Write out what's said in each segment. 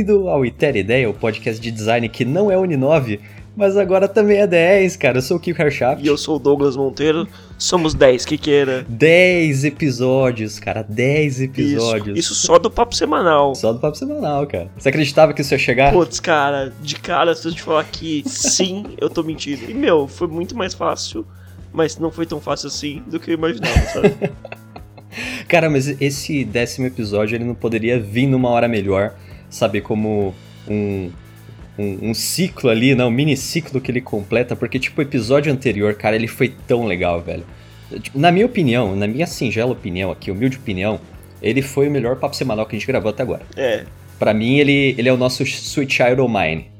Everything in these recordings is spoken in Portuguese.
Bem-vindo ao Iter Ideia, o podcast de design que não é Uni9, mas agora também é 10, cara. Eu sou o Kiko Harshaft. E eu sou o Douglas Monteiro. Somos 10, que queira. 10 episódios, cara. 10 episódios. Isso, isso só do papo semanal. Só do papo semanal, cara. Você acreditava que isso ia chegar? Putz, cara, de cara, se eu te falar que sim, eu tô mentindo. E, meu, foi muito mais fácil, mas não foi tão fácil assim do que eu imaginava, sabe? cara, mas esse décimo episódio, ele não poderia vir numa hora melhor sabe, como um, um, um, ciclo ali, não, um mini ciclo que ele completa, porque, tipo, o episódio anterior, cara, ele foi tão legal, velho. Tipo, na minha opinião, na minha singela opinião aqui, humilde opinião, ele foi o melhor papo semanal que a gente gravou até agora. É. Pra mim, ele, ele é o nosso Sweet Child of Mine.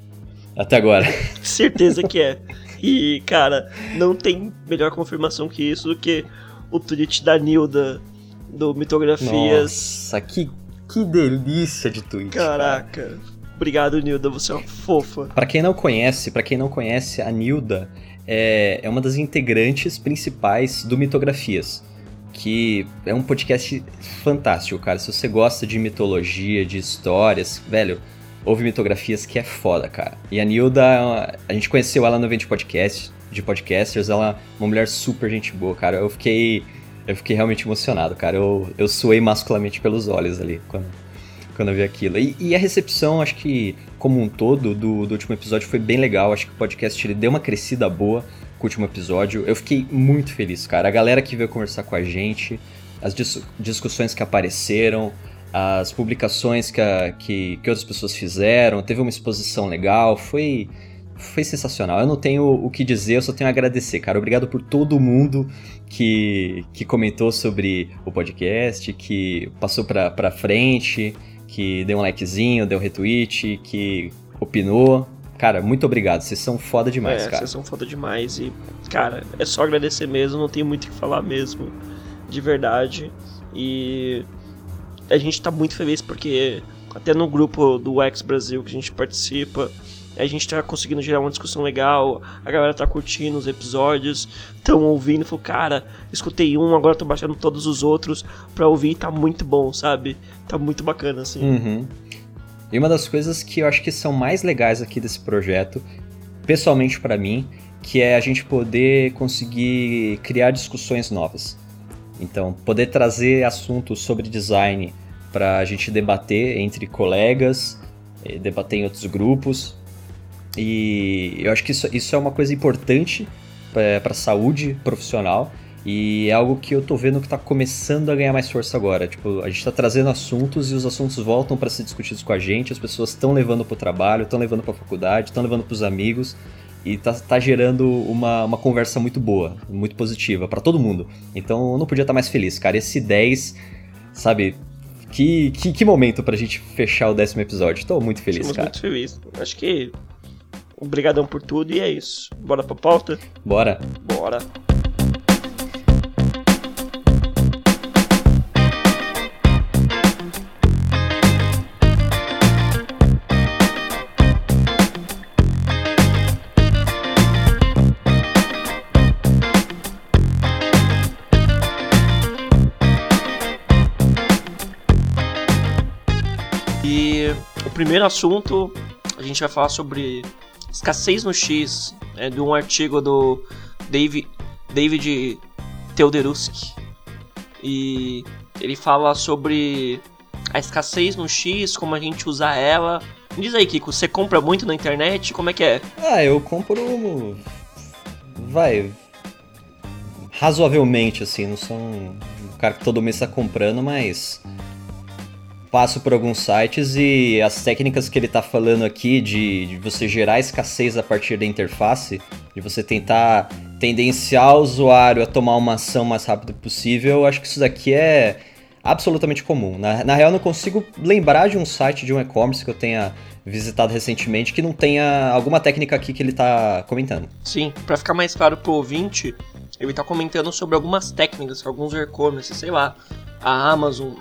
Até agora. Certeza que é. E, cara, não tem melhor confirmação que isso do que o tweet da Nilda do Mitografias. Nossa, que que delícia de tweet. Caraca. Cara. Obrigado, Nilda, você é uma fofa. Para quem não conhece, para quem não conhece, a Nilda é, é uma das integrantes principais do Mitografias, que é um podcast fantástico, cara. Se você gosta de mitologia, de histórias, velho, ouve Mitografias que é foda, cara. E a Nilda, a gente conheceu ela no evento de podcast, de podcasters, ela é uma mulher super gente boa, cara. Eu fiquei eu fiquei realmente emocionado, cara. Eu, eu suei masculamente pelos olhos ali quando, quando eu vi aquilo. E, e, a recepção, acho que, como um todo, do, do último episódio foi bem legal. Acho que o podcast ele deu uma crescida boa com o último episódio. Eu fiquei muito feliz, cara. A galera que veio conversar com a gente, as dis discussões que apareceram, as publicações que, a, que, que outras pessoas fizeram, teve uma exposição legal, foi foi sensacional. Eu não tenho o que dizer, eu só tenho a agradecer, cara. Obrigado por todo mundo que, que comentou sobre o podcast, que passou pra, pra frente, que deu um likezinho, deu um retweet, que opinou. Cara, muito obrigado. Vocês são foda demais, é, cara. Vocês são foda demais e, cara, é só agradecer mesmo, não tem muito o que falar mesmo. De verdade. E a gente tá muito feliz porque até no grupo do X Brasil que a gente participa, a gente tá conseguindo gerar uma discussão legal, a galera tá curtindo os episódios, tão ouvindo, falou, cara, escutei um, agora tô baixando todos os outros pra ouvir, tá muito bom, sabe? Tá muito bacana, assim. Uhum. E uma das coisas que eu acho que são mais legais aqui desse projeto, pessoalmente para mim, que é a gente poder conseguir criar discussões novas. Então, poder trazer assuntos sobre design para a gente debater entre colegas, eh, debater em outros grupos, e eu acho que isso, isso é uma coisa importante para a saúde profissional e é algo que eu tô vendo que tá começando a ganhar mais força agora. Tipo, a gente tá trazendo assuntos e os assuntos voltam para ser discutidos com a gente, as pessoas estão levando pro trabalho, estão levando pra faculdade, estão levando pros amigos e tá, tá gerando uma, uma conversa muito boa, muito positiva para todo mundo. Então eu não podia estar tá mais feliz, cara. Esse 10, sabe, que, que, que momento pra gente fechar o décimo episódio. Tô muito feliz, Estamos cara. muito feliz. Acho que Obrigadão por tudo e é isso. Bora pra pauta? Bora. Bora. E o primeiro assunto a gente vai falar sobre Escassez no X é de um artigo do David, David Teoderuski. E ele fala sobre a escassez no X, como a gente usa ela. Diz aí, Kiko, você compra muito na internet? Como é que é? Ah, eu compro. Vai. Razoavelmente, assim. Não sou um cara que todo mês tá comprando, mas passo por alguns sites e as técnicas que ele está falando aqui de, de, você gerar escassez a partir da interface, de você tentar tendenciar o usuário a tomar uma ação mais rápido possível, eu acho que isso daqui é absolutamente comum. Na, na real, não consigo lembrar de um site de um e-commerce que eu tenha visitado recentemente que não tenha alguma técnica aqui que ele está comentando. Sim, para ficar mais claro pro ouvinte, ele está comentando sobre algumas técnicas que alguns e-commerce, sei lá, a Amazon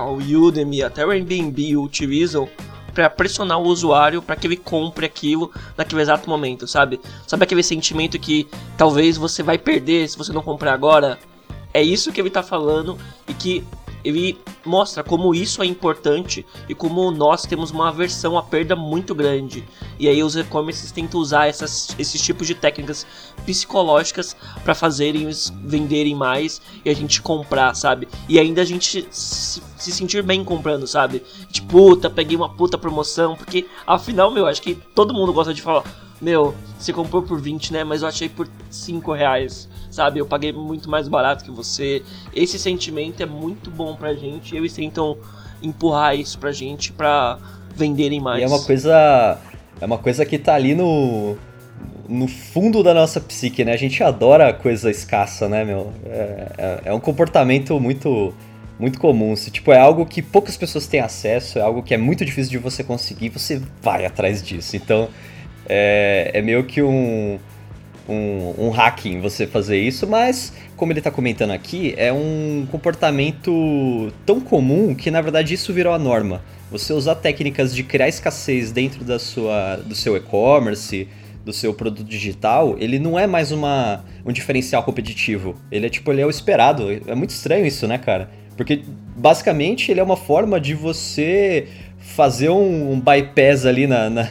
o Udemy, até o Airbnb utilizam para pressionar o usuário para que ele compre aquilo naquele exato momento, sabe? Sabe aquele sentimento que talvez você vai perder se você não comprar agora? É isso que ele tá falando e que ele mostra como isso é importante e como nós temos uma aversão à perda muito grande. E aí os e-commerces tentam usar essas, esses tipos de técnicas psicológicas para fazerem eles venderem mais e a gente comprar, sabe? E ainda a gente se, se sentir bem comprando, sabe? Tipo, puta, peguei uma puta promoção, porque afinal, meu, acho que todo mundo gosta de falar, meu, você comprou por 20, né? Mas eu achei por 5 reais sabe? Eu paguei muito mais barato que você. Esse sentimento é muito bom pra gente eles tentam empurrar isso pra gente pra venderem mais. E é uma coisa. É uma coisa que tá ali no. No fundo da nossa psique, né? A gente adora coisa escassa, né, meu? É, é, é um comportamento muito muito comum. Se, tipo, é algo que poucas pessoas têm acesso, é algo que é muito difícil de você conseguir, você vai atrás disso. Então, é, é meio que um, um, um hacking você fazer isso, mas como ele está comentando aqui, é um comportamento tão comum que na verdade isso virou a norma. Você usar técnicas de criar escassez dentro da sua, do seu e-commerce, do seu produto digital, ele não é mais uma, um diferencial competitivo. Ele é tipo, ele é o esperado. É muito estranho isso, né, cara? Porque basicamente ele é uma forma de você fazer um, um bypass ali na, na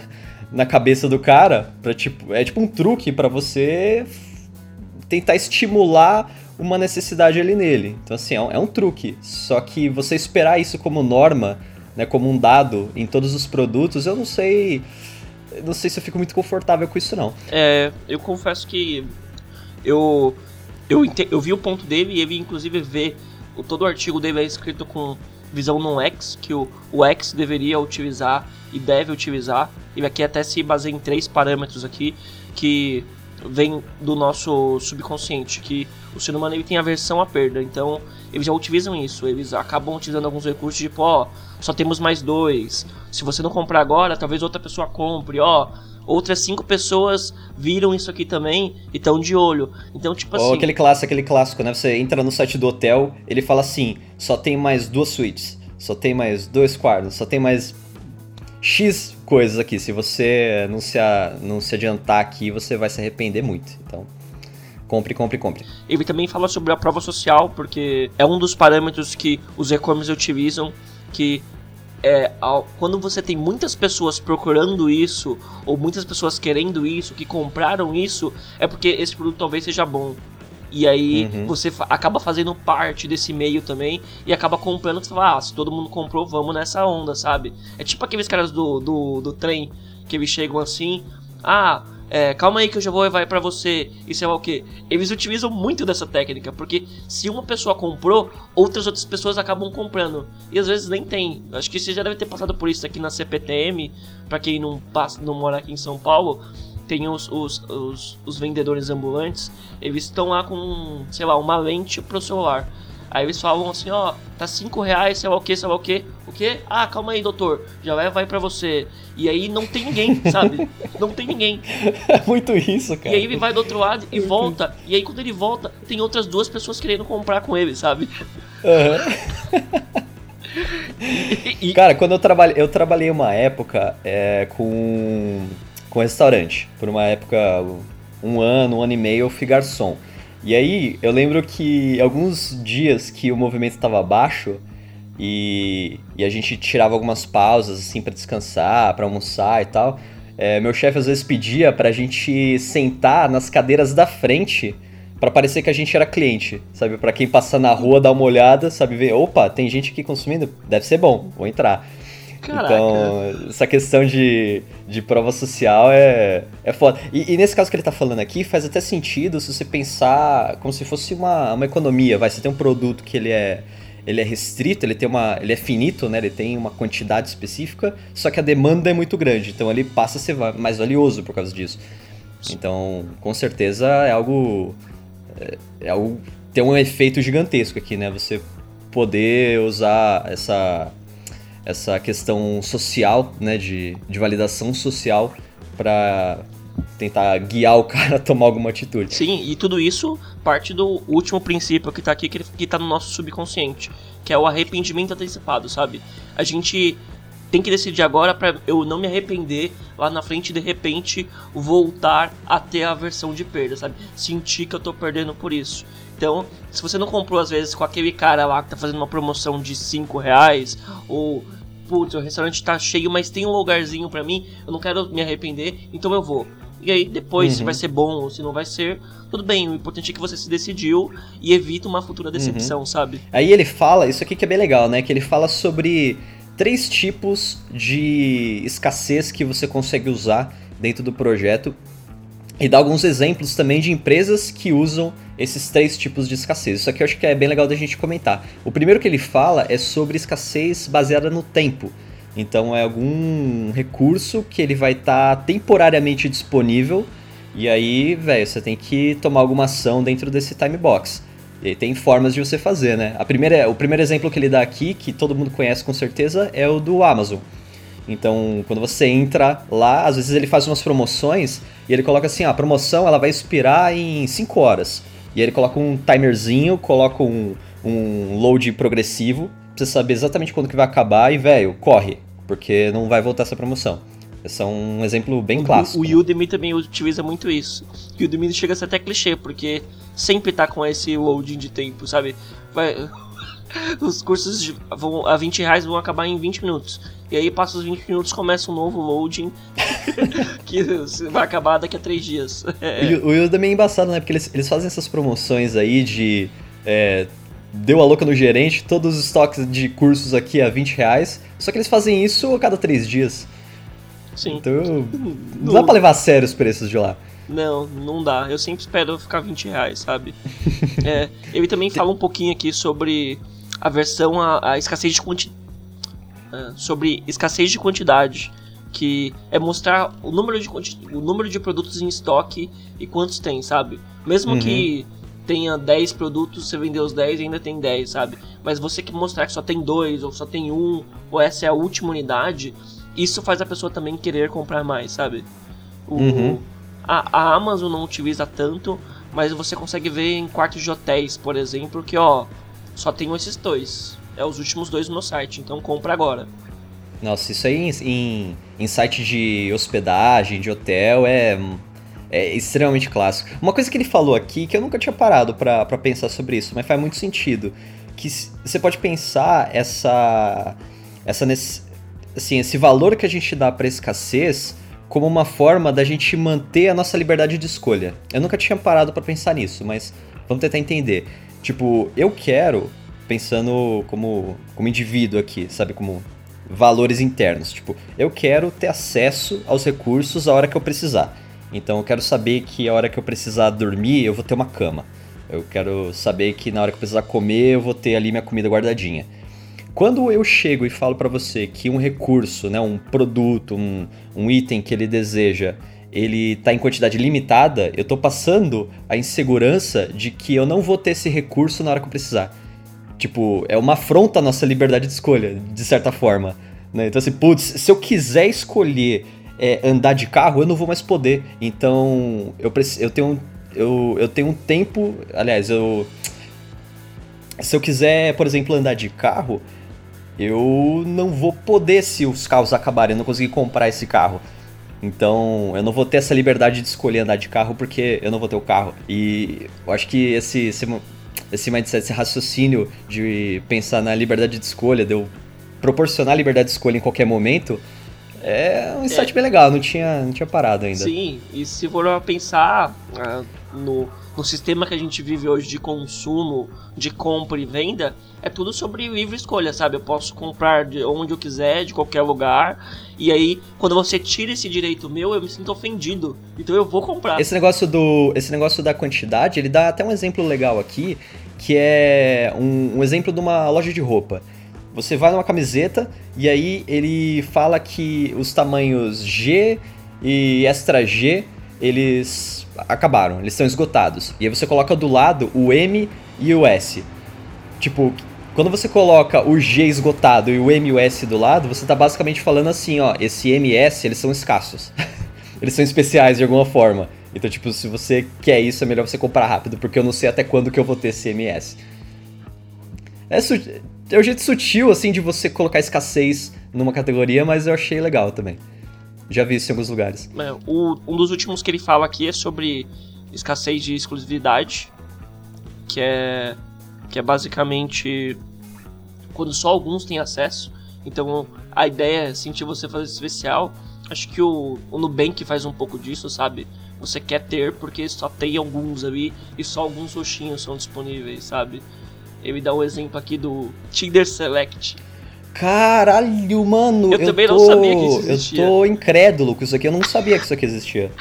na cabeça do cara, para tipo, é tipo um truque para você tentar estimular uma necessidade ali nele. Então assim, é um, é um, truque. Só que você esperar isso como norma, né, como um dado em todos os produtos, eu não sei, não sei se eu fico muito confortável com isso não. É, eu confesso que eu eu, eu vi o ponto dele e ele inclusive vê o, todo o artigo dele é escrito com visão no X, que o, o X deveria utilizar e deve utilizar. E aqui até se baseia em três parâmetros aqui que vem do nosso subconsciente, que o ser humano ele tem aversão à perda, então eles já utilizam isso, eles acabam utilizando alguns recursos tipo, ó, só temos mais dois, se você não comprar agora, talvez outra pessoa compre, ó, outras cinco pessoas viram isso aqui também e estão de olho. Então, tipo assim. Ou aquele clássico, aquele clássico, né? Você entra no site do hotel, ele fala assim: só tem mais duas suítes, só tem mais dois quartos, só tem mais X coisas aqui. Se você não se, a, não se adiantar aqui, você vai se arrepender muito. Então, compre, compre, compre. Ele também fala sobre a prova social, porque é um dos parâmetros que os e-commerce utilizam, que é, quando você tem muitas pessoas procurando isso, ou muitas pessoas querendo isso, que compraram isso, é porque esse produto talvez seja bom. E aí uhum. você fa acaba fazendo parte desse meio também e acaba comprando. Você fala, ah, se todo mundo comprou, vamos nessa onda, sabe? É tipo aqueles caras do, do, do trem que eles chegam assim, ah, é, calma aí que eu já vou levar para você, isso é o que. Eles utilizam muito dessa técnica, porque se uma pessoa comprou, outras outras pessoas acabam comprando. E às vezes nem tem. Acho que você já deve ter passado por isso aqui na CPTM, para quem não, passa, não mora aqui em São Paulo tem os, os, os, os vendedores ambulantes, eles estão lá com, sei lá, uma lente pro celular. Aí eles falam assim, ó, tá 5 reais, sei lá o que, sei lá o que. O que? Ah, calma aí, doutor. Já vai, vai pra você. E aí não tem ninguém, sabe? Não tem ninguém. É muito isso, cara. E aí ele vai do outro lado e volta. E aí quando ele volta, tem outras duas pessoas querendo comprar com ele, sabe? Uhum. e, e... Cara, quando eu trabalhei, eu trabalhei uma época é, com com restaurante. Por uma época, um ano, um ano e meio, eu fui garçom. E aí, eu lembro que alguns dias que o movimento estava baixo e, e, a gente tirava algumas pausas, assim, para descansar, para almoçar e tal, é, meu chefe às vezes pedia pra gente sentar nas cadeiras da frente para parecer que a gente era cliente, sabe? Para quem passa na rua dar uma olhada, sabe? Ver, opa, tem gente aqui consumindo, deve ser bom, vou entrar. Caraca. Então, essa questão de, de prova social é, é foda. E, e, nesse caso que ele tá falando aqui, faz até sentido se você pensar como se fosse uma, uma economia. Vai, você tem um produto que ele é, ele é restrito, ele tem uma. ele é finito, né? Ele tem uma quantidade específica, só que a demanda é muito grande. Então ele passa a ser mais valioso por causa disso. Então, com certeza é algo. É, é algo. Tem um efeito gigantesco aqui, né? Você poder usar essa essa questão social, né, de, de validação social para tentar guiar o cara a tomar alguma atitude. Sim, e tudo isso parte do último princípio que tá aqui, que, tá no nosso subconsciente, que é o arrependimento antecipado, sabe? A gente tem que decidir agora para eu não me arrepender lá na frente de repente voltar a ter a versão de perda, sabe? Sentir que eu tô perdendo por isso. Então, se você não comprou às vezes com aquele cara lá que tá fazendo uma promoção de 5 reais, ou putz, o restaurante tá cheio, mas tem um lugarzinho para mim, eu não quero me arrepender, então eu vou. E aí depois, uhum. se vai ser bom ou se não vai ser, tudo bem. O importante é que você se decidiu e evita uma futura decepção, uhum. sabe? Aí ele fala, isso aqui que é bem legal, né? Que ele fala sobre três tipos de escassez que você consegue usar dentro do projeto e dá alguns exemplos também de empresas que usam esses três tipos de escassez. Isso aqui eu acho que é bem legal da gente comentar. O primeiro que ele fala é sobre escassez baseada no tempo. Então é algum recurso que ele vai estar tá temporariamente disponível e aí, velho, você tem que tomar alguma ação dentro desse time box. E tem formas de você fazer, né? A primeira, o primeiro exemplo que ele dá aqui, que todo mundo conhece com certeza, é o do Amazon. Então, quando você entra lá, às vezes ele faz umas promoções e ele coloca assim, ah, a promoção ela vai expirar em 5 horas. E aí ele coloca um timerzinho, coloca um, um load progressivo, pra você saber exatamente quando que vai acabar e, velho, corre, porque não vai voltar essa promoção. Esse é um exemplo bem clássico. O, o Udemy também utiliza muito isso. O Udemy chega a ser até clichê, porque sempre tá com esse loading de tempo, sabe? Vai, os cursos vão, a 20 reais vão acabar em 20 minutos. E aí passa os 20 minutos, começa um novo loading que vai acabar daqui a 3 dias. É. O, o Udemy é embaçado, né? Porque eles, eles fazem essas promoções aí de... É, deu a louca no gerente, todos os estoques de cursos aqui a 20 reais. Só que eles fazem isso a cada 3 dias. Sim. Então, não, não dá pra levar a sério os preços de lá. Não, não dá. Eu sempre espero ficar 20 reais, sabe? é, ele também fala um pouquinho aqui sobre a versão, a, a escassez de quantidade. Uh, sobre escassez de quantidade. Que é mostrar o número, de, o número de produtos em estoque e quantos tem, sabe? Mesmo uhum. que tenha 10 produtos, você vender os 10 ainda tem 10, sabe? Mas você que mostrar que só tem dois, ou só tem um, ou essa é a última unidade, isso faz a pessoa também querer comprar mais, sabe? O, uhum. a, a, Amazon não utiliza tanto, mas você consegue ver em quartos de hotéis, por exemplo, que ó, só tenho esses dois. É os últimos dois no meu site, então compra agora. Nossa, isso aí em, em, em site de hospedagem, de hotel, é, é extremamente clássico. Uma coisa que ele falou aqui, que eu nunca tinha parado para pensar sobre isso, mas faz muito sentido, que você pode pensar essa, essa assim, esse valor que a gente dá para escassez como uma forma da gente manter a nossa liberdade de escolha. Eu nunca tinha parado para pensar nisso, mas vamos tentar entender. Tipo, eu quero, pensando como, como indivíduo aqui, sabe, como valores internos. Tipo, eu quero ter acesso aos recursos a hora que eu precisar. Então eu quero saber que a hora que eu precisar dormir, eu vou ter uma cama. Eu quero saber que na hora que eu precisar comer, eu vou ter ali minha comida guardadinha. Quando eu chego e falo para você que um recurso, né, um produto, um, um item que ele deseja, ele está em quantidade limitada, eu estou passando a insegurança de que eu não vou ter esse recurso na hora que eu precisar. Tipo, é uma afronta à nossa liberdade de escolha, de certa forma. Né? Então, assim, putz, se eu quiser escolher é, andar de carro, eu não vou mais poder. Então, eu, eu, tenho, eu, eu tenho um tempo. Aliás, eu. Se eu quiser, por exemplo, andar de carro, eu não vou poder se os carros acabarem, eu não conseguir comprar esse carro. Então, eu não vou ter essa liberdade de escolher andar de carro porque eu não vou ter o carro. E eu acho que esse, esse, esse mindset, esse raciocínio de pensar na liberdade de escolha, de eu proporcionar liberdade de escolha em qualquer momento, é um insight é. bem legal, não tinha, não tinha parado ainda. Sim, e se for pensar uh, no no sistema que a gente vive hoje de consumo, de compra e venda, é tudo sobre livre escolha, sabe? Eu posso comprar de onde eu quiser, de qualquer lugar. E aí, quando você tira esse direito meu, eu me sinto ofendido. Então eu vou comprar. Esse negócio do, esse negócio da quantidade, ele dá até um exemplo legal aqui, que é um, um exemplo de uma loja de roupa. Você vai numa camiseta e aí ele fala que os tamanhos G e extra G eles acabaram, eles estão esgotados. E aí você coloca do lado o M e o S. Tipo, quando você coloca o G esgotado e o M e o S do lado, você tá basicamente falando assim, ó, esse M e S, eles são escassos. eles são especiais de alguma forma. Então, tipo, se você quer isso, é melhor você comprar rápido, porque eu não sei até quando que eu vou ter esse MS. É, é o jeito sutil, assim, de você colocar escassez numa categoria, mas eu achei legal também. Já vi isso em alguns lugares. É, o, um dos últimos que ele fala aqui é sobre escassez de exclusividade, que é, que é basicamente quando só alguns têm acesso. Então a ideia é sentir você fazer especial. Acho que o, o Nubank faz um pouco disso, sabe? Você quer ter porque só tem alguns ali e só alguns roxinhos são disponíveis, sabe? Ele dá um exemplo aqui do Tinder Select Caralho, mano. Eu, eu também tô, não sabia que isso existia. Eu tô incrédulo com isso aqui. Eu não sabia que isso aqui existia.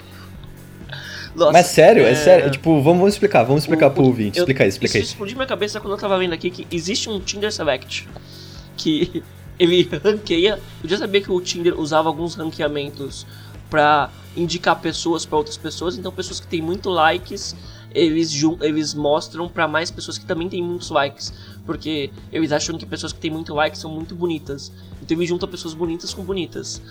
Nossa, Mas sério, é... é sério. Tipo, vamos, vamos explicar, vamos explicar o, pro ouvinte. Eu, explica aí, explica aí. Isso explodiu minha cabeça quando eu tava vendo aqui que existe um Tinder Select que ele ranqueia. Eu já sabia que o Tinder usava alguns ranqueamentos para indicar pessoas para outras pessoas. Então, pessoas que têm muito likes, eles, eles mostram para mais pessoas que também têm muitos likes porque eles acham que pessoas que têm muito like são muito bonitas. Então eles juntam pessoas bonitas com bonitas.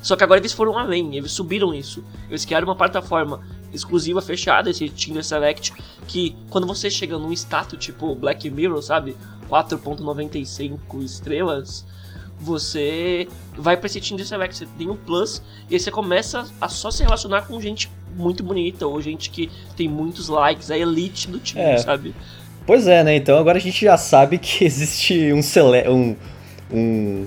Só que agora eles foram além, eles subiram isso. Eles criaram uma plataforma exclusiva, fechada, esse Tinder Select, que quando você chega num status tipo Black Mirror, sabe? 4.95 estrelas, você vai para esse Tinder Select, você tem um plus, e aí você começa a só se relacionar com gente muito bonita, ou gente que tem muitos likes, a elite do Tinder, é. sabe? Pois é, né? Então agora a gente já sabe que existe um, sele um, um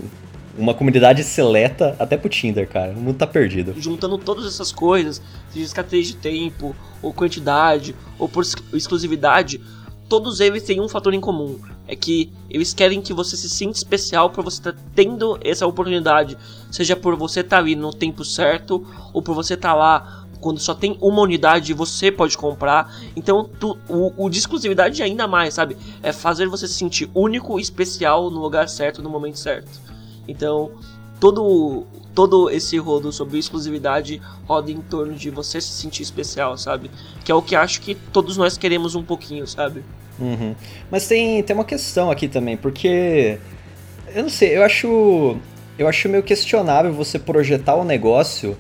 uma comunidade seleta até pro Tinder, cara. O mundo tá perdido. Juntando todas essas coisas, seja escassez de tempo, ou quantidade, ou por exclusividade, todos eles têm um fator em comum. É que eles querem que você se sinta especial por você estar tá tendo essa oportunidade. Seja por você estar tá ali no tempo certo, ou por você estar tá lá quando só tem uma unidade você pode comprar. Então tu, o, o de exclusividade é ainda mais, sabe? É fazer você se sentir único e especial no lugar certo, no momento certo. Então, todo, todo esse rodo sobre exclusividade roda em torno de você se sentir especial, sabe? Que é o que acho que todos nós queremos um pouquinho, sabe? Uhum. Mas tem, tem uma questão aqui também, porque. Eu não sei, eu acho. Eu acho meio questionável você projetar o um negócio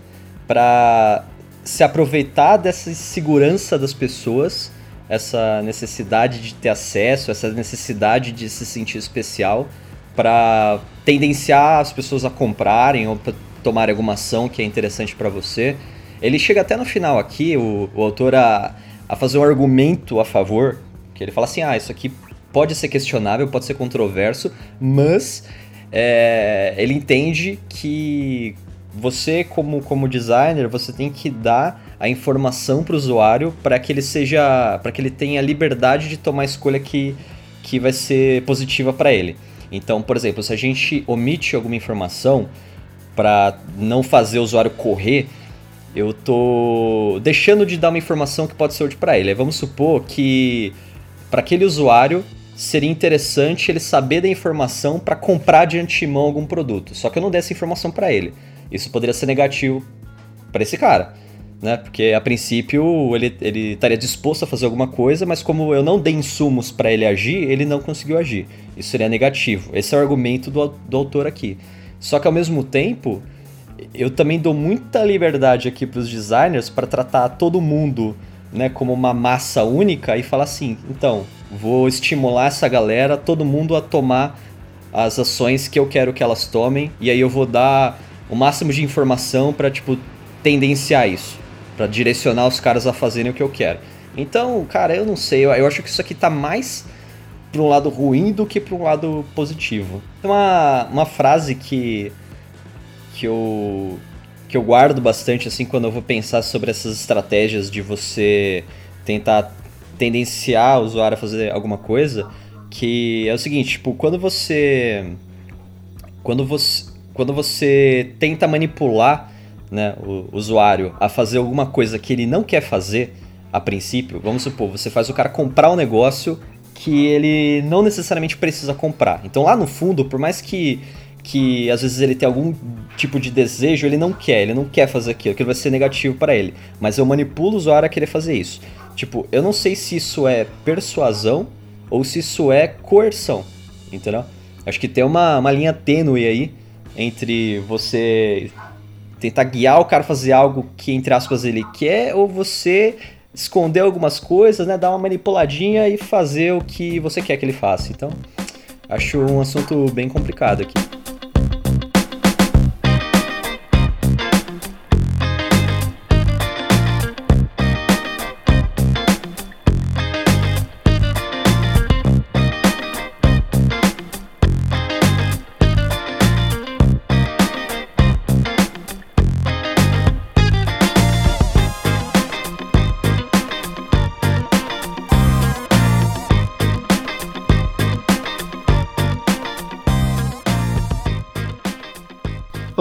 para se aproveitar dessa insegurança das pessoas, essa necessidade de ter acesso, essa necessidade de se sentir especial, para tendenciar as pessoas a comprarem ou para tomarem alguma ação que é interessante para você. Ele chega até no final aqui, o, o autor, a, a fazer um argumento a favor, que ele fala assim: ah, isso aqui pode ser questionável, pode ser controverso, mas é, ele entende que você como, como designer, você tem que dar a informação para o usuário para que ele seja, para que ele tenha liberdade de tomar a escolha que, que vai ser positiva para ele. Então, por exemplo, se a gente omite alguma informação para não fazer o usuário correr, eu tô deixando de dar uma informação que pode ser útil para ele. vamos supor que para aquele usuário seria interessante ele saber da informação para comprar de antemão algum produto. Só que eu não dei essa informação para ele isso poderia ser negativo para esse cara. Né? Porque a princípio ele, ele estaria disposto a fazer alguma coisa, mas como eu não dei insumos para ele agir, ele não conseguiu agir. Isso seria negativo. Esse é o argumento do, do autor aqui. Só que ao mesmo tempo, eu também dou muita liberdade aqui para os designers para tratar todo mundo né, como uma massa única e falar assim: então, vou estimular essa galera, todo mundo a tomar as ações que eu quero que elas tomem, e aí eu vou dar o máximo de informação para tipo tendenciar isso, para direcionar os caras a fazerem o que eu quero. Então, cara, eu não sei, eu, eu acho que isso aqui tá mais para um lado ruim do que para um lado positivo. Tem uma, uma frase que que eu que eu guardo bastante assim quando eu vou pensar sobre essas estratégias de você tentar tendenciar o usuário a fazer alguma coisa, que é o seguinte, tipo, quando você quando você quando você tenta manipular né, o usuário a fazer alguma coisa que ele não quer fazer a princípio, vamos supor, você faz o cara comprar um negócio que ele não necessariamente precisa comprar. Então lá no fundo, por mais que que às vezes ele tem algum tipo de desejo, ele não quer, ele não quer fazer aquilo, aquilo vai ser negativo para ele. Mas eu manipulo o usuário a querer fazer isso. Tipo, eu não sei se isso é persuasão ou se isso é coerção, entendeu? Acho que tem uma, uma linha tênue aí entre você tentar guiar o cara a fazer algo que, entre aspas, ele quer, ou você esconder algumas coisas, né? Dar uma manipuladinha e fazer o que você quer que ele faça. Então, Acho um assunto bem complicado aqui.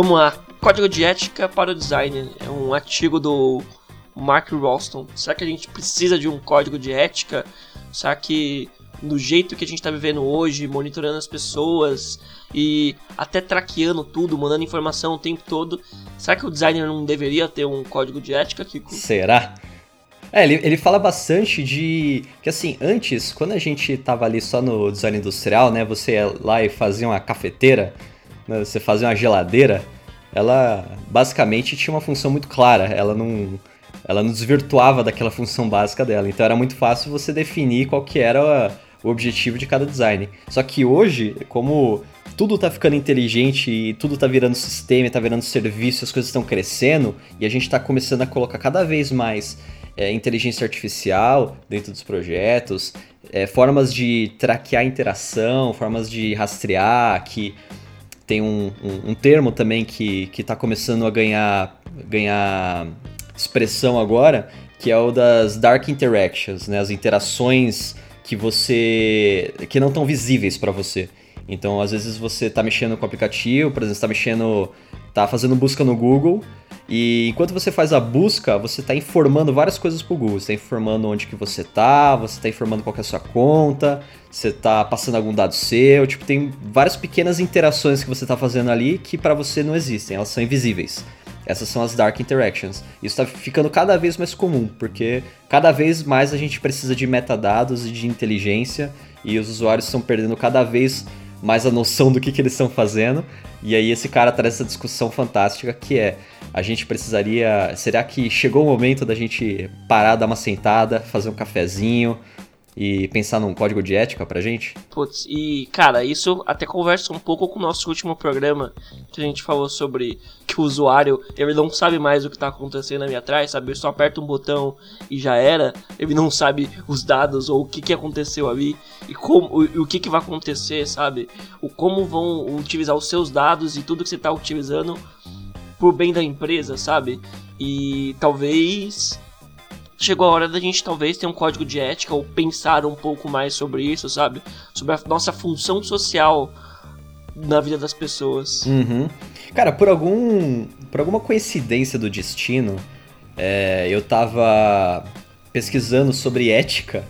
Vamos lá. Código de ética para o design. É um artigo do Mark Ralston. Será que a gente precisa de um código de ética? Será que no jeito que a gente está vivendo hoje, monitorando as pessoas e até traqueando tudo, mandando informação o tempo todo, será que o designer não deveria ter um código de ética, Kiko? Será? É, ele, ele fala bastante de. Que assim, antes, quando a gente tava ali só no design industrial, né? Você ia lá e fazia uma cafeteira né, você fazer uma geladeira, ela basicamente tinha uma função muito clara. Ela não, ela não desvirtuava daquela função básica dela. Então era muito fácil você definir qual que era o objetivo de cada design. Só que hoje, como tudo tá ficando inteligente e tudo tá virando sistema, tá virando serviço, as coisas estão crescendo e a gente tá começando a colocar cada vez mais é, inteligência artificial dentro dos projetos, é, formas de traquear interação, formas de rastrear, que tem um, um, um termo também que está começando a ganhar, ganhar expressão agora, que é o das dark interactions, né? As interações que você que não estão visíveis para você. Então, às vezes você está mexendo com o aplicativo, por exemplo, está mexendo, tá fazendo busca no Google e enquanto você faz a busca, você está informando várias coisas para o Google. Você está informando onde que você está, você está informando qual é a sua conta, você está passando algum dado seu. Tipo, tem várias pequenas interações que você está fazendo ali que para você não existem, elas são invisíveis. Essas são as Dark Interactions. Isso está ficando cada vez mais comum, porque cada vez mais a gente precisa de metadados e de inteligência, e os usuários estão perdendo cada vez mais a noção do que, que eles estão fazendo. E aí esse cara traz essa discussão fantástica que é a gente precisaria. Será que chegou o momento da gente parar, dar uma sentada, fazer um cafezinho e pensar num código de ética pra gente? Putz, e cara, isso até conversa um pouco com o nosso último programa que a gente falou sobre que o usuário ele não sabe mais o que tá acontecendo ali atrás, sabe? Só aperta um botão e já era. Ele não sabe os dados ou o que, que aconteceu ali e como o, o que, que vai acontecer, sabe? O como vão utilizar os seus dados e tudo que você tá utilizando por bem da empresa, sabe? E talvez chegou a hora da gente talvez ter um código de ética ou pensar um pouco mais sobre isso, sabe? Sobre a nossa função social na vida das pessoas. Uhum. Cara, por algum por alguma coincidência do destino, é, eu tava pesquisando sobre ética.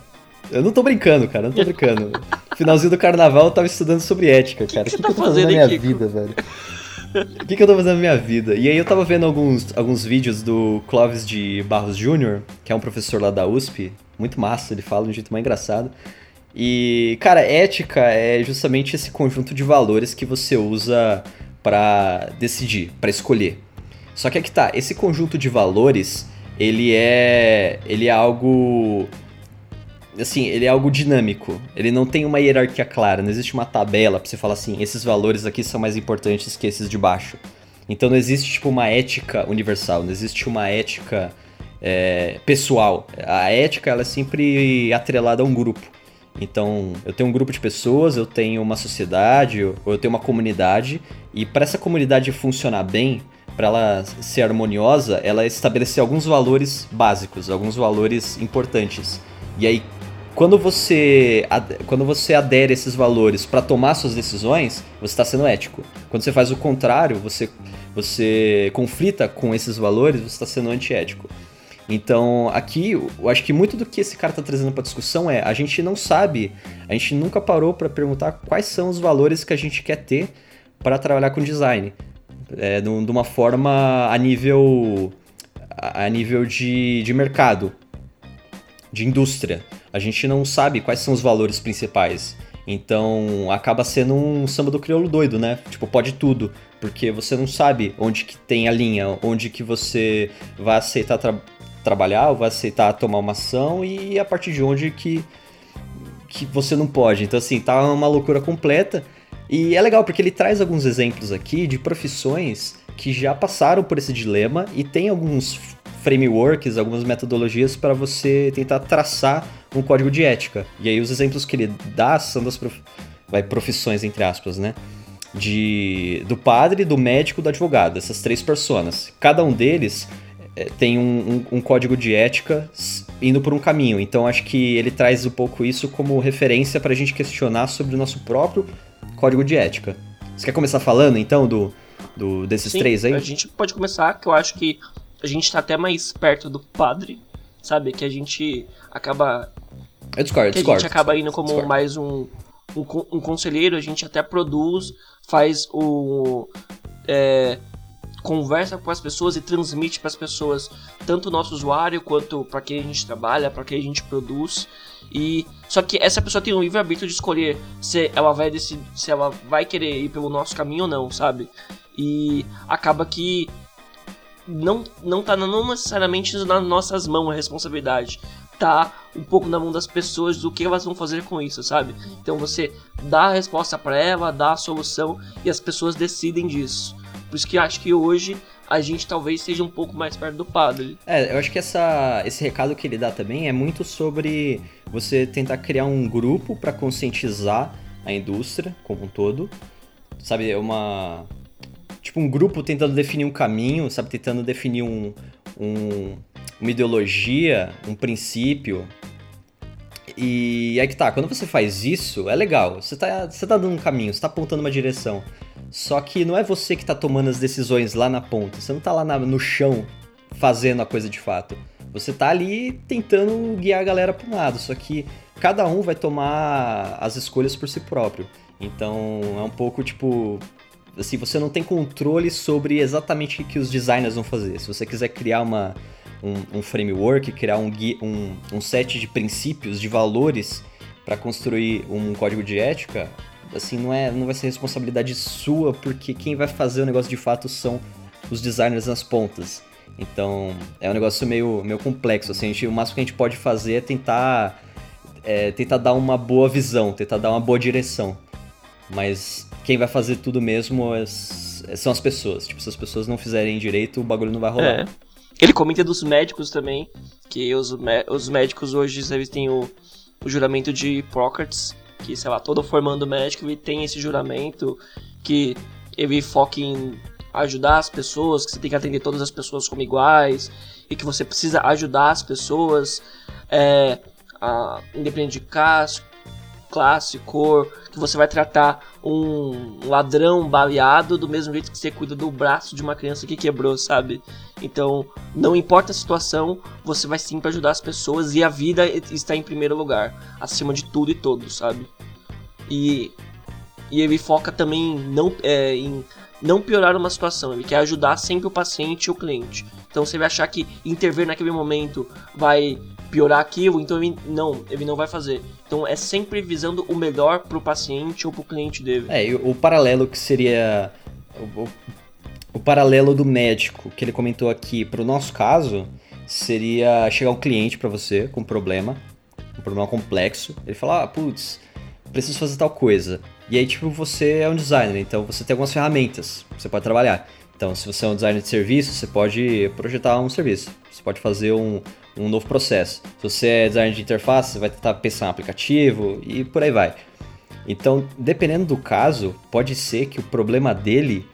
Eu não tô brincando, cara, não tô brincando. Finalzinho do carnaval eu tava estudando sobre ética, cara. O que, que, que, que, eu tô fazendo na minha vida, velho? O que, que, eu tô fazendo na minha vida? E aí eu tava vendo alguns, alguns vídeos do Clóvis de Barros Jr., que é um professor lá da USP, muito massa, ele fala de um jeito mais engraçado. E, cara, ética é justamente esse conjunto de valores que você usa para decidir, para escolher. Só que é que tá, esse conjunto de valores, ele é ele é algo assim, ele é algo dinâmico. Ele não tem uma hierarquia clara, não existe uma tabela para você falar assim, esses valores aqui são mais importantes que esses de baixo. Então não existe tipo uma ética universal, não existe uma ética é, pessoal. A ética ela é sempre atrelada a um grupo. Então eu tenho um grupo de pessoas, eu tenho uma sociedade, ou eu tenho uma comunidade, e para essa comunidade funcionar bem, para ela ser harmoniosa, ela estabelecer alguns valores básicos, alguns valores importantes. E aí quando você, quando você adere a esses valores para tomar suas decisões, você está sendo ético. Quando você faz o contrário, você, você conflita com esses valores, você está sendo antiético. Então, aqui, eu acho que muito do que esse cara está trazendo para discussão é a gente não sabe, a gente nunca parou para perguntar quais são os valores que a gente quer ter para trabalhar com design, é, de uma forma a nível a nível de, de mercado, de indústria a gente não sabe quais são os valores principais. Então acaba sendo um samba do crioulo doido, né? Tipo, pode tudo. Porque você não sabe onde que tem a linha, onde que você vai aceitar tra trabalhar, ou vai aceitar tomar uma ação e a partir de onde que, que você não pode. Então, assim, tá uma loucura completa. E é legal porque ele traz alguns exemplos aqui de profissões que já passaram por esse dilema e tem alguns frameworks, algumas metodologias para você tentar traçar um código de ética. E aí os exemplos que ele dá são das prof... Vai, profissões, entre aspas, né? De, do padre, do médico, do advogado, essas três personas. Cada um deles é, tem um, um, um, código de ética indo por um caminho. Então acho que ele traz um pouco isso como referência para a gente questionar sobre o nosso próprio código de ética. Você quer começar falando então do, do desses Sim, três aí? A gente pode começar, que eu acho que a gente está até mais perto do padre, sabe? Que a gente acaba. Eu discordo, que discordo. a gente acaba indo como discordo. mais um, um, um, conselheiro, a gente até produz, faz o. É, conversa com as pessoas e transmite para as pessoas, tanto o nosso usuário quanto para quem a gente trabalha, para quem a gente produz. E só que essa pessoa tem o livre arbítrio de escolher se ela vai decidir, se ela vai querer ir pelo nosso caminho ou não, sabe? E acaba que não não tá não necessariamente nas nossas mãos a responsabilidade. Tá um pouco na mão das pessoas do que elas vão fazer com isso, sabe? Então você dá a resposta para ela, dá a solução e as pessoas decidem disso. Por isso que acho que hoje a gente talvez seja um pouco mais perto do padre. É, eu acho que essa, esse recado que ele dá também é muito sobre você tentar criar um grupo para conscientizar a indústria como um todo. Sabe, é uma. Tipo, um grupo tentando definir um caminho, sabe, tentando definir um, um uma ideologia, um princípio. E aí que tá, quando você faz isso, é legal. Você tá, você tá dando um caminho, você tá apontando uma direção. Só que não é você que tá tomando as decisões lá na ponta. Você não tá lá na, no chão fazendo a coisa de fato. Você tá ali tentando guiar a galera para um lado, só que cada um vai tomar as escolhas por si próprio. Então é um pouco tipo. Assim, você não tem controle sobre exatamente o que os designers vão fazer. Se você quiser criar uma, um, um framework, criar um, um, um set de princípios, de valores para construir um código de ética, assim, não, é, não vai ser responsabilidade sua, porque quem vai fazer o negócio de fato são os designers nas pontas. Então, é um negócio meio, meio complexo, assim, gente, o máximo que a gente pode fazer é tentar, é, tentar dar uma boa visão, tentar dar uma boa direção. Mas quem vai fazer tudo mesmo é, são as pessoas. Tipo, se as pessoas não fizerem direito, o bagulho não vai rolar. É. Ele comenta dos médicos também, que os, os médicos hoje eles têm o, o juramento de Hipócrates, que, sei lá, todo formando médico ele tem esse juramento que ele foca em ajudar as pessoas, que você tem que atender todas as pessoas como iguais e que você precisa ajudar as pessoas, é, a, independente de caso, classe, cor, que você vai tratar um ladrão baleado do mesmo jeito que você cuida do braço de uma criança que quebrou, sabe? Então, não importa a situação, você vai sempre ajudar as pessoas e a vida está em primeiro lugar, acima de tudo e todos, sabe? E, e ele foca também não, é, em não piorar uma situação, ele quer ajudar sempre o paciente e o cliente. Então, se ele achar que intervir naquele momento vai piorar aquilo, então ele não, ele não vai fazer. Então é sempre visando o melhor pro paciente ou pro cliente dele. É, o, o paralelo que seria o, o, paralelo do médico que ele comentou aqui pro nosso caso seria chegar um cliente para você com um problema, um problema complexo, ele falar, ah, putz, preciso fazer tal coisa. E aí, tipo, você é um designer, então você tem algumas ferramentas que você pode trabalhar. Então, se você é um designer de serviço, você pode projetar um serviço. Você pode fazer um, um novo processo. Se você é designer de interface, você vai tentar pensar um aplicativo e por aí vai. Então, dependendo do caso, pode ser que o problema dele,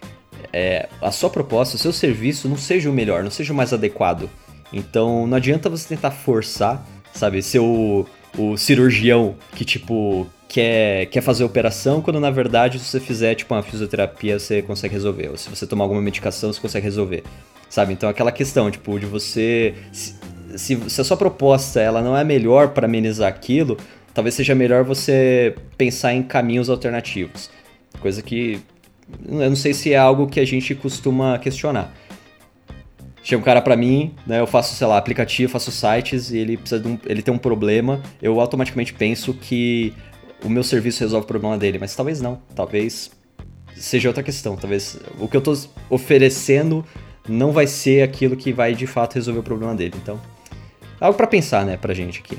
é, a sua proposta, o seu serviço não seja o melhor, não seja o mais adequado. Então, não adianta você tentar forçar, sabe, ser o, o cirurgião que, tipo, quer, quer fazer operação, quando na verdade, se você fizer, tipo, uma fisioterapia, você consegue resolver. Ou se você tomar alguma medicação, você consegue resolver. Sabe? Então, aquela questão, tipo, de você se, se a sua proposta ela não é melhor para amenizar aquilo, talvez seja melhor você pensar em caminhos alternativos. Coisa que eu não sei se é algo que a gente costuma questionar. Chega um cara para mim, né, eu faço, sei lá, aplicativo, faço sites e ele precisa de um, ele tem um problema, eu automaticamente penso que o meu serviço resolve o problema dele, mas talvez não, talvez seja outra questão, talvez o que eu estou oferecendo não vai ser aquilo que vai de fato resolver o problema dele. Então, algo para pensar, né, pra gente aqui.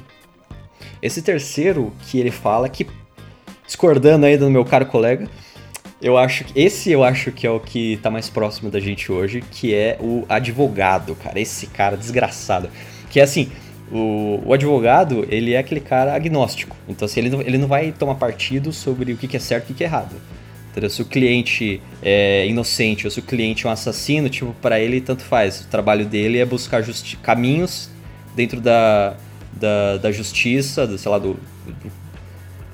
Esse terceiro que ele fala, que discordando aí do meu caro colega, eu acho que esse eu acho que é o que tá mais próximo da gente hoje, que é o advogado, cara. Esse cara desgraçado. Que é assim, o, o advogado, ele é aquele cara agnóstico. Então, assim, ele não, ele não vai tomar partido sobre o que, que é certo e o que, que é errado. Entendeu? Se o cliente é inocente ou se o cliente é um assassino, tipo, para ele tanto faz. O trabalho dele é buscar caminhos dentro da, da, da justiça, do, sei lá, do,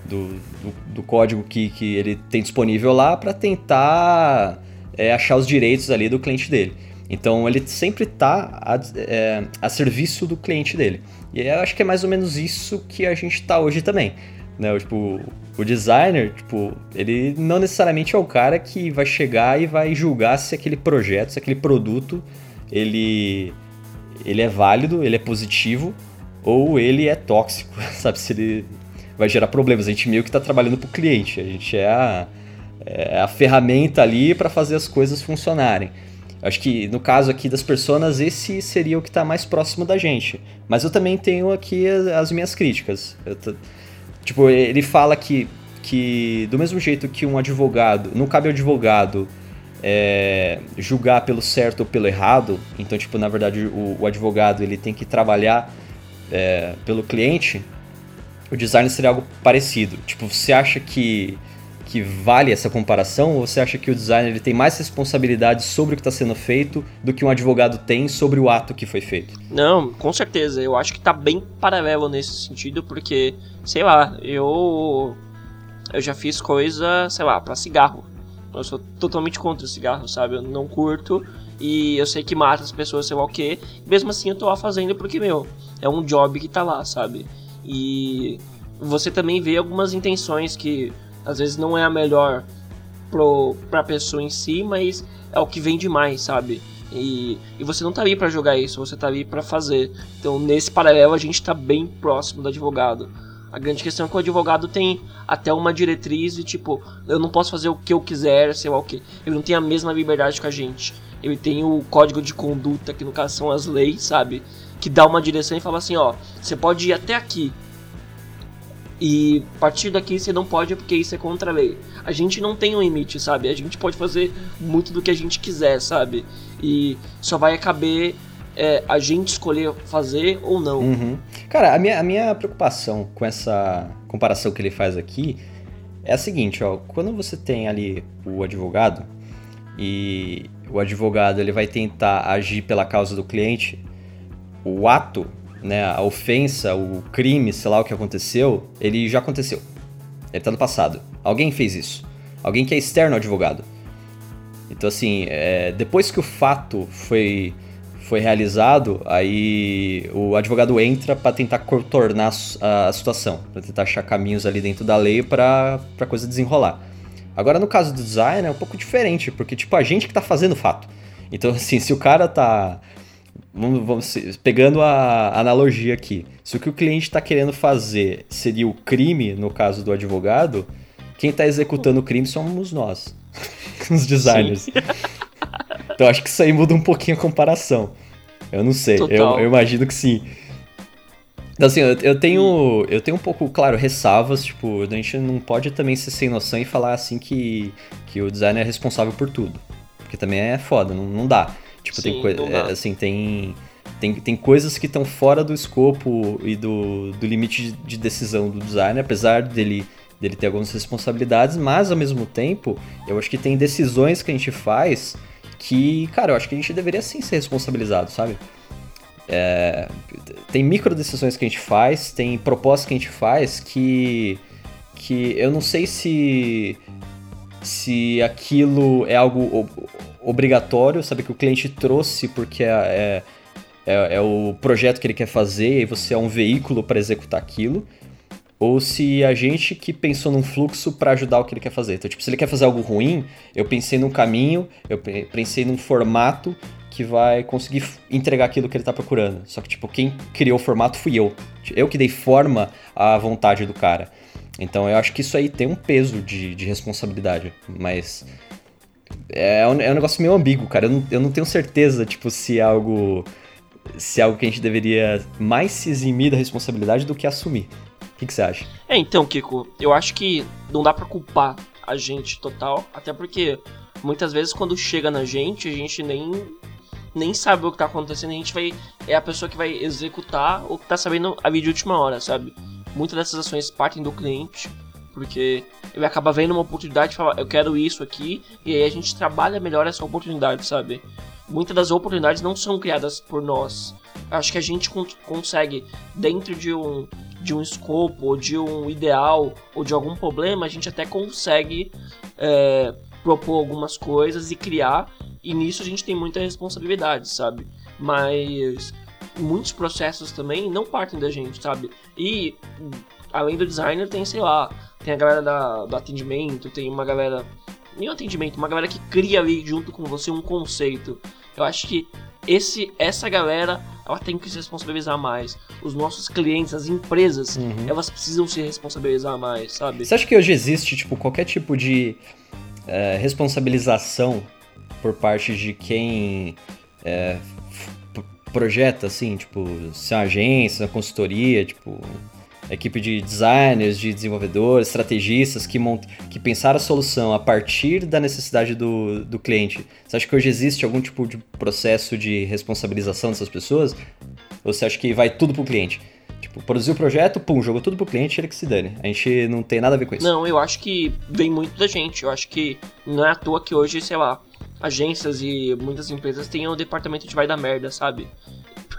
do, do, do código que, que ele tem disponível lá para tentar é, achar os direitos ali do cliente dele. Então ele sempre está a, é, a, serviço do cliente dele. E eu acho que é mais ou menos isso que a gente está hoje também. Né? Tipo, o designer, tipo, ele não necessariamente é o cara que vai chegar e vai julgar se aquele projeto, se aquele produto, ele, ele é válido, ele é positivo ou ele é tóxico, sabe? Se ele vai gerar problemas. A gente meio que está trabalhando para o cliente, a gente é a, é a ferramenta ali para fazer as coisas funcionarem. Acho que no caso aqui das pessoas, esse seria o que está mais próximo da gente. Mas eu também tenho aqui as minhas críticas. Tô, tipo, ele fala que, que do mesmo jeito que um advogado, não cabe ao advogado é, julgar pelo certo ou pelo errado. Então, tipo, na verdade, o, o advogado ele tem que trabalhar é, pelo cliente. O design seria algo parecido. Tipo, você acha que que vale essa comparação ou você acha que o designer ele tem mais responsabilidade sobre o que está sendo feito do que um advogado tem sobre o ato que foi feito? Não, com certeza. Eu acho que está bem paralelo nesse sentido, porque, sei lá, eu eu já fiz coisa, sei lá, para cigarro. Eu sou totalmente contra o cigarro, sabe? Eu não curto e eu sei que mata as pessoas, sei lá o quê. Mesmo assim eu tô lá fazendo porque, meu, é um job que tá lá, sabe? E você também vê algumas intenções que às vezes não é a melhor pro, pra pessoa em si, mas é o que vende mais, sabe? E, e você não tá ali para jogar isso, você tá ali para fazer. Então, nesse paralelo, a gente tá bem próximo do advogado. A grande questão é que o advogado tem até uma diretriz de tipo, eu não posso fazer o que eu quiser, sei lá o que. Ele não tem a mesma liberdade que a gente. Ele tem o código de conduta, que no caso são as leis, sabe? Que dá uma direção e fala assim, ó, você pode ir até aqui, e a partir daqui você não pode porque isso é contra a lei. A gente não tem um limite, sabe? A gente pode fazer muito do que a gente quiser, sabe? E só vai caber é, a gente escolher fazer ou não. Uhum. Cara, a minha, a minha preocupação com essa comparação que ele faz aqui é a seguinte, ó. Quando você tem ali o advogado e o advogado ele vai tentar agir pela causa do cliente, o ato né, a ofensa, o crime, sei lá o que aconteceu, ele já aconteceu. Ele está no passado. Alguém fez isso. Alguém que é externo ao advogado. Então, assim, é, depois que o fato foi, foi realizado, aí o advogado entra para tentar contornar a, situação, para tentar achar caminhos ali dentro da lei para a coisa desenrolar. Agora, no caso do design, é um pouco diferente, porque, tipo, a gente que está fazendo o fato. Então, assim, se o cara tá Vamos, vamos, pegando a analogia aqui, se o que o cliente está querendo fazer seria o crime, no caso do advogado, quem está executando o crime somos nós, os designers. então acho que isso aí muda um pouquinho a comparação. Eu não sei, eu, eu, imagino que sim. Então, assim, eu, eu, tenho, eu tenho um pouco, claro, ressalvas, tipo, a gente não pode também ser sem noção e falar assim que, que o designer é responsável por tudo. Porque também é foda, não, não dá. Tipo, Sim, tem. É, assim, tem. Tem, tem coisas que estão fora do escopo e do, do limite de decisão do designer, apesar dele, dele ter algumas responsabilidades, mas ao mesmo tempo, eu acho que tem decisões que a gente faz que, cara, eu acho que a gente deveria sim ser responsabilizado, sabe? É, tem micro decisões que a gente faz, tem propostas que a gente faz que, que eu não sei se se aquilo é algo obrigatório, sabe? Que o cliente trouxe porque é, é, é, é o projeto que ele quer fazer e você é um veículo para executar aquilo. Ou se a gente que pensou num fluxo para ajudar o que ele quer fazer. Então, tipo, se ele quer fazer algo ruim, eu pensei num caminho, eu pensei num formato que vai conseguir entregar aquilo que ele está procurando. Só que, tipo, quem criou o formato fui eu. Eu que dei forma à vontade do cara. Então eu acho que isso aí tem um peso de, de responsabilidade. Mas é um, é um negócio meio ambíguo, cara. Eu não, eu não tenho certeza, tipo, se é algo. Se é algo que a gente deveria mais se eximir da responsabilidade do que assumir. O que, que você acha? É, então, Kiko, eu acho que não dá pra culpar a gente total, até porque muitas vezes quando chega na gente, a gente nem nem sabe o que tá acontecendo, a gente vai é a pessoa que vai executar o que tá sabendo a vídeo de última hora, sabe? Muitas dessas ações partem do cliente, porque ele acaba vendo uma oportunidade e fala, eu quero isso aqui, e aí a gente trabalha melhor essa oportunidade, sabe? Muitas das oportunidades não são criadas por nós. Acho que a gente consegue, dentro de um, de um escopo, ou de um ideal, ou de algum problema, a gente até consegue é, propor algumas coisas e criar, e nisso a gente tem muita responsabilidade, sabe? Mas muitos processos também não partem da gente, sabe? E além do designer, tem, sei lá, tem a galera da, do atendimento, tem uma galera. Nem o atendimento, uma galera que cria ali junto com você um conceito. Eu acho que esse, essa galera ela tem que se responsabilizar mais. Os nossos clientes, as empresas, uhum. elas precisam se responsabilizar mais, sabe? Você acha que hoje existe, tipo, qualquer tipo de é, responsabilização por parte de quem é, projeta, assim, tipo, se é uma agência, uma consultoria, tipo, equipe de designers, de desenvolvedores, estrategistas que, mont... que pensaram a solução a partir da necessidade do, do cliente. Você acha que hoje existe algum tipo de processo de responsabilização dessas pessoas? Ou você acha que vai tudo pro cliente? Tipo, produziu o projeto, pum, jogou tudo pro cliente, ele que se dane. A gente não tem nada a ver com isso. Não, eu acho que vem muito da gente. Eu acho que não é à toa que hoje, sei lá, agências e muitas empresas têm um departamento de vai da merda, sabe?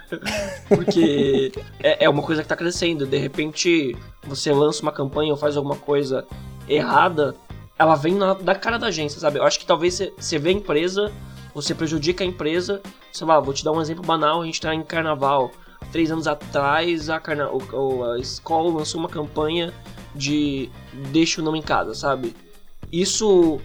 Porque é, é, uma coisa que tá crescendo. De repente, você lança uma campanha ou faz alguma coisa errada, ela vem na, da cara da agência, sabe? Eu acho que talvez você vê a empresa, você prejudica a empresa. Sei lá, vou te dar um exemplo banal: a gente tá em carnaval. Três anos atrás, a, carna, a escola lançou uma campanha de deixa o nome em casa, sabe? Isso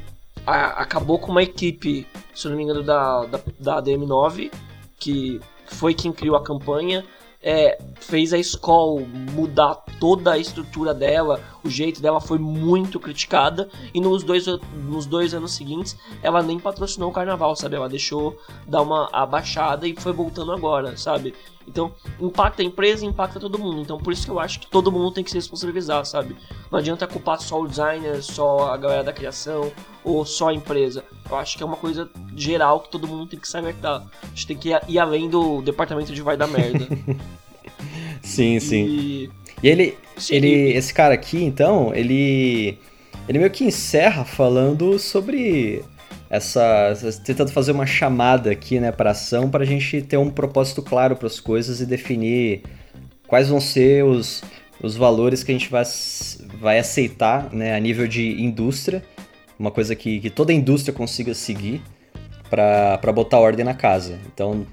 a, acabou com uma equipe, se não me engano, da, da, da DM9, que foi quem criou a campanha, é, fez a escola mudar toda a estrutura dela, o jeito dela foi muito criticada e nos dois, nos dois anos seguintes ela nem patrocinou o carnaval, sabe? Ela deixou dar uma abaixada e foi voltando agora, sabe? Então, impacta a empresa e impacta todo mundo. Então, por isso que eu acho que todo mundo tem que se responsabilizar, sabe? Não adianta culpar só o designer, só a galera da criação ou só a empresa. Eu acho que é uma coisa geral que todo mundo tem que se alertar. A gente tem que ir além do departamento de vai dar merda. sim, sim. E, e ele, ele, esse cara aqui, então, ele, ele meio que encerra falando sobre essa, tentando fazer uma chamada aqui, né, para ação, para a gente ter um propósito claro para as coisas e definir quais vão ser os, os valores que a gente vai, vai aceitar, né, a nível de indústria, uma coisa que, que toda indústria consiga seguir para botar ordem na casa. Então,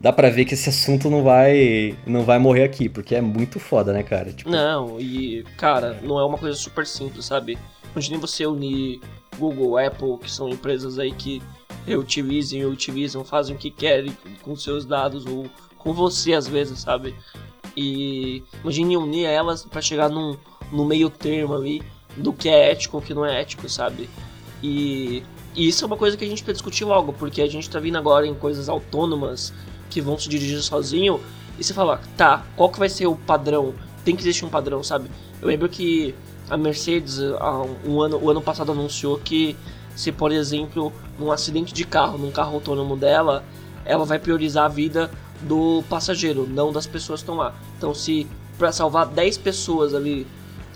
dá para ver que esse assunto não vai não vai morrer aqui, porque é muito foda, né, cara? Tipo... Não, e cara, não é uma coisa super simples, sabe? Imagine você unir Google, Apple, que são empresas aí que reutilizam e utilizam, fazem o que querem com seus dados ou com você às vezes, sabe? E imagine unir elas para chegar num, no meio termo ali do que é ético o que não é ético, sabe? E, e, isso é uma coisa que a gente precisa discutir logo, porque a gente tá vindo agora em coisas autônomas que vão se dirigir sozinho e você fala, tá, qual que vai ser o padrão? Tem que existir um padrão, sabe? Eu lembro que a Mercedes, um ano, o ano passado, anunciou que se, por exemplo, num acidente de carro, num carro autônomo dela, ela vai priorizar a vida do passageiro, não das pessoas que estão lá. Então, se para salvar 10 pessoas ali,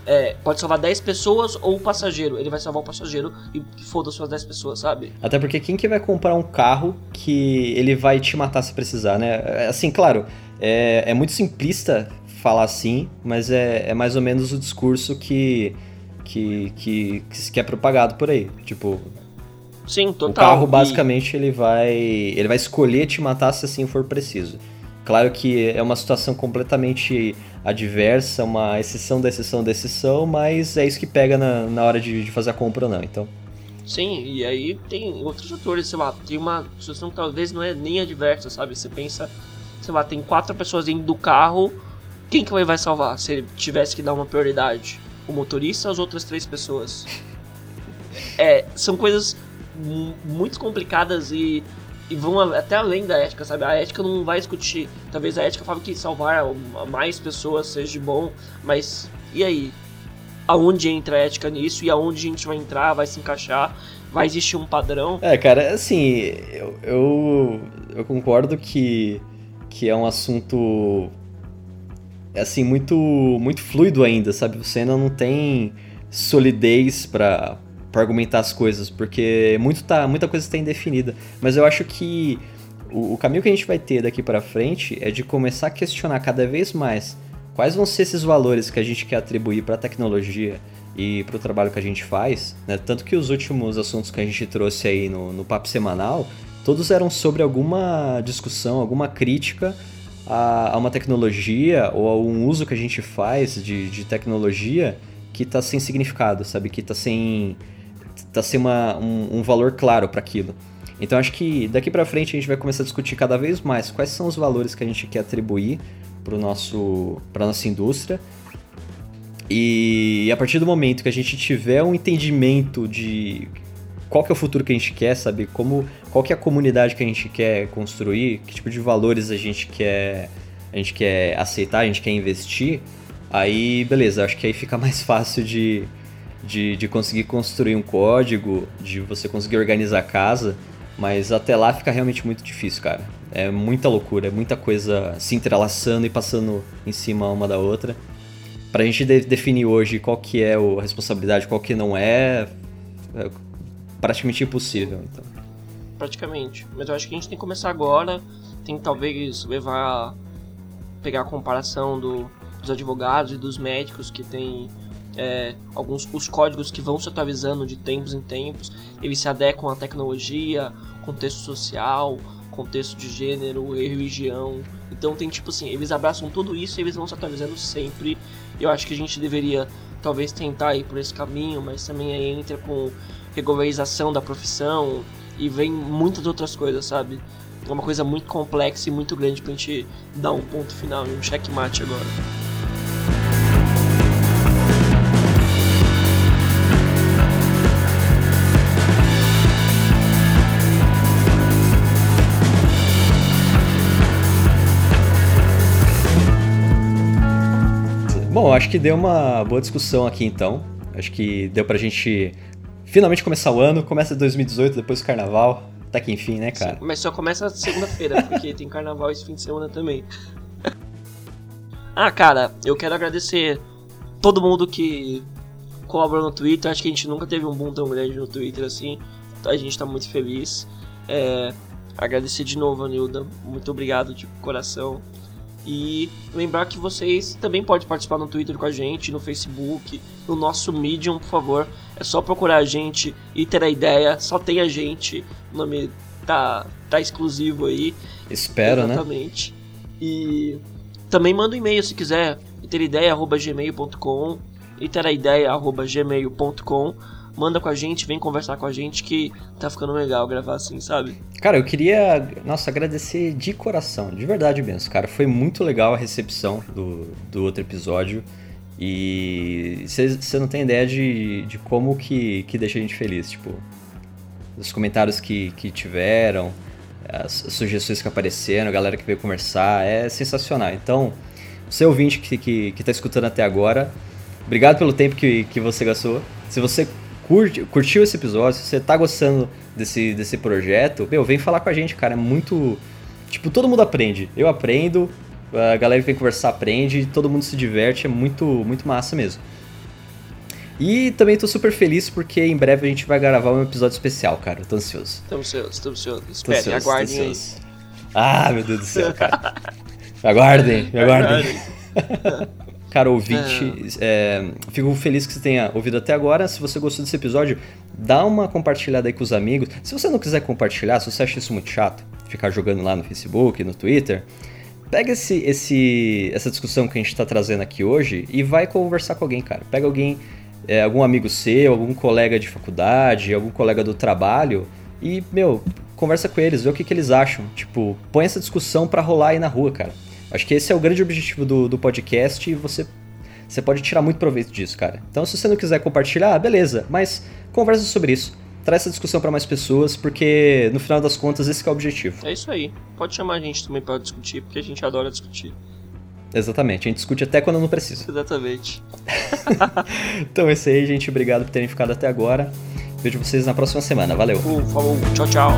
é, pode salvar 10 pessoas ou o passageiro, ele vai salvar o passageiro e foda-se as 10 pessoas, sabe? Até porque quem que vai comprar um carro que ele vai te matar se precisar, né? É, assim, claro, é, é muito simplista falar assim, mas é, é mais ou menos o discurso que, que, que, que é propagado por aí. Tipo, Sim, total. O carro basicamente e... ele vai ele vai escolher te matar se assim for preciso. Claro que é uma situação completamente adversa, uma exceção da exceção da exceção, mas é isso que pega na, na hora de, de fazer a compra ou não, então. Sim, e aí tem outros fatores, sei lá, tem uma situação que talvez não é nem adversa, sabe? Você pensa, sei lá, tem quatro pessoas dentro do carro, quem que vai salvar se ele tivesse que dar uma prioridade? O motorista ou as outras três pessoas? É, são coisas muito complicadas e, e vão até além da ética, sabe? A ética não vai discutir. Talvez a ética fale que salvar mais pessoas seja bom, mas E aí? Aonde entra a ética nisso e aonde a gente vai entrar, vai se encaixar? Vai existir um padrão? É, cara, assim, eu, eu, eu concordo que, que é um assunto assim muito muito fluido ainda, sabe? Você ainda não tem solidez para argumentar as coisas, porque muito tá, muita coisa está indefinida. Mas eu acho que o, o caminho que a gente vai ter daqui para frente é de começar a questionar cada vez mais quais vão ser esses valores que a gente quer atribuir para a tecnologia e para o trabalho que a gente faz. Né? Tanto que os últimos assuntos que a gente trouxe aí no, no papo semanal, todos eram sobre alguma discussão, alguma crítica a, a uma tecnologia ou a um uso que a gente faz de, de tecnologia que está sem significado, sabe? Que está sem, tá sem uma, um, um valor claro para aquilo. Então acho que daqui para frente a gente vai começar a discutir cada vez mais quais são os valores que a gente quer atribuir para nosso para nossa indústria. E a partir do momento que a gente tiver um entendimento de qual que é o futuro que a gente quer, sabe? Como, qual que é a comunidade que a gente quer construir, que tipo de valores a gente quer, a gente quer aceitar, a gente quer investir, aí beleza, acho que aí fica mais fácil de, de, de conseguir construir um código, de você conseguir organizar a casa, mas até lá fica realmente muito difícil, cara. É muita loucura, é muita coisa se entrelaçando e passando em cima uma da outra. Pra gente de definir hoje qual que é a responsabilidade, qual que não é, é praticamente impossível. Então. Praticamente. Mas eu acho que a gente tem que começar agora. Tem que talvez levar. pegar a comparação do, dos advogados e dos médicos que tem é, alguns os códigos que vão se atualizando de tempos em tempos. Eles se adequam à tecnologia, contexto social, contexto de gênero, religião. Então tem tipo assim, eles abraçam tudo isso e eles vão se atualizando sempre. Eu acho que a gente deveria talvez tentar ir por esse caminho, mas também aí entra com regularização da profissão e vem muitas outras coisas, sabe? É uma coisa muito complexa e muito grande pra gente dar um ponto final, um checkmate agora. Bom, acho que deu uma boa discussão aqui então. Acho que deu pra gente finalmente começar o ano, começa 2018, depois o carnaval. Até que enfim, né, cara? Sim, mas só começa segunda-feira, porque tem carnaval esse fim de semana também. ah, cara, eu quero agradecer todo mundo que colaborou no Twitter. Acho que a gente nunca teve um boom tão grande no Twitter assim. A gente tá muito feliz. É, agradecer de novo Nilda. Muito obrigado de coração. E lembrar que vocês também podem participar no Twitter com a gente, no Facebook, no nosso Medium, por favor. É só procurar a gente e ter a ideia. Só tem a gente. O nome tá, tá exclusivo aí. Espero, Exatamente. né? Exatamente. E também manda um e-mail se quiser. Itereideia.gmail.com Itereideia.gmail.com manda com a gente, vem conversar com a gente que tá ficando legal gravar assim, sabe? Cara, eu queria, nossa, agradecer de coração, de verdade mesmo, cara. Foi muito legal a recepção do, do outro episódio. E você não tem ideia de, de como que, que deixa a gente feliz, tipo, os comentários que, que tiveram, as sugestões que apareceram, a galera que veio conversar, é sensacional. Então, você ouvinte que, que, que tá escutando até agora, obrigado pelo tempo que, que você gastou. Se você curte, curtiu esse episódio, se você tá gostando desse, desse projeto, meu, vem falar com a gente, cara. É muito. Tipo, todo mundo aprende. Eu aprendo, a galera que vem conversar aprende, todo mundo se diverte, é muito, muito massa mesmo. E também tô super feliz porque em breve a gente vai gravar um episódio especial, cara. tô ansioso. Tô ansioso, tô ansioso. Espere, aguardem aí. Ah, meu Deus do céu, cara. aguardem, aguardem. Cara, ouvinte, é. É, fico feliz que você tenha ouvido até agora. Se você gostou desse episódio, dá uma compartilhada aí com os amigos. Se você não quiser compartilhar, se você acha isso muito chato, ficar jogando lá no Facebook, no Twitter, pega esse, esse, essa discussão que a gente está trazendo aqui hoje e vai conversar com alguém, cara. Pega alguém, é, algum amigo seu, algum colega de faculdade, algum colega do trabalho e, meu, conversa com eles, vê o que, que eles acham. Tipo, põe essa discussão pra rolar aí na rua, cara. Acho que esse é o grande objetivo do, do podcast e você, você pode tirar muito proveito disso, cara. Então, se você não quiser compartilhar, beleza, mas conversa sobre isso. Traz essa discussão para mais pessoas, porque no final das contas esse é o objetivo. É isso aí. Pode chamar a gente também para discutir, porque a gente adora discutir. Exatamente, a gente discute até quando não precisa. Exatamente. então é isso aí, gente. Obrigado por terem ficado até agora. Vejo vocês na próxima semana. Valeu. Uh, falou, tchau, tchau.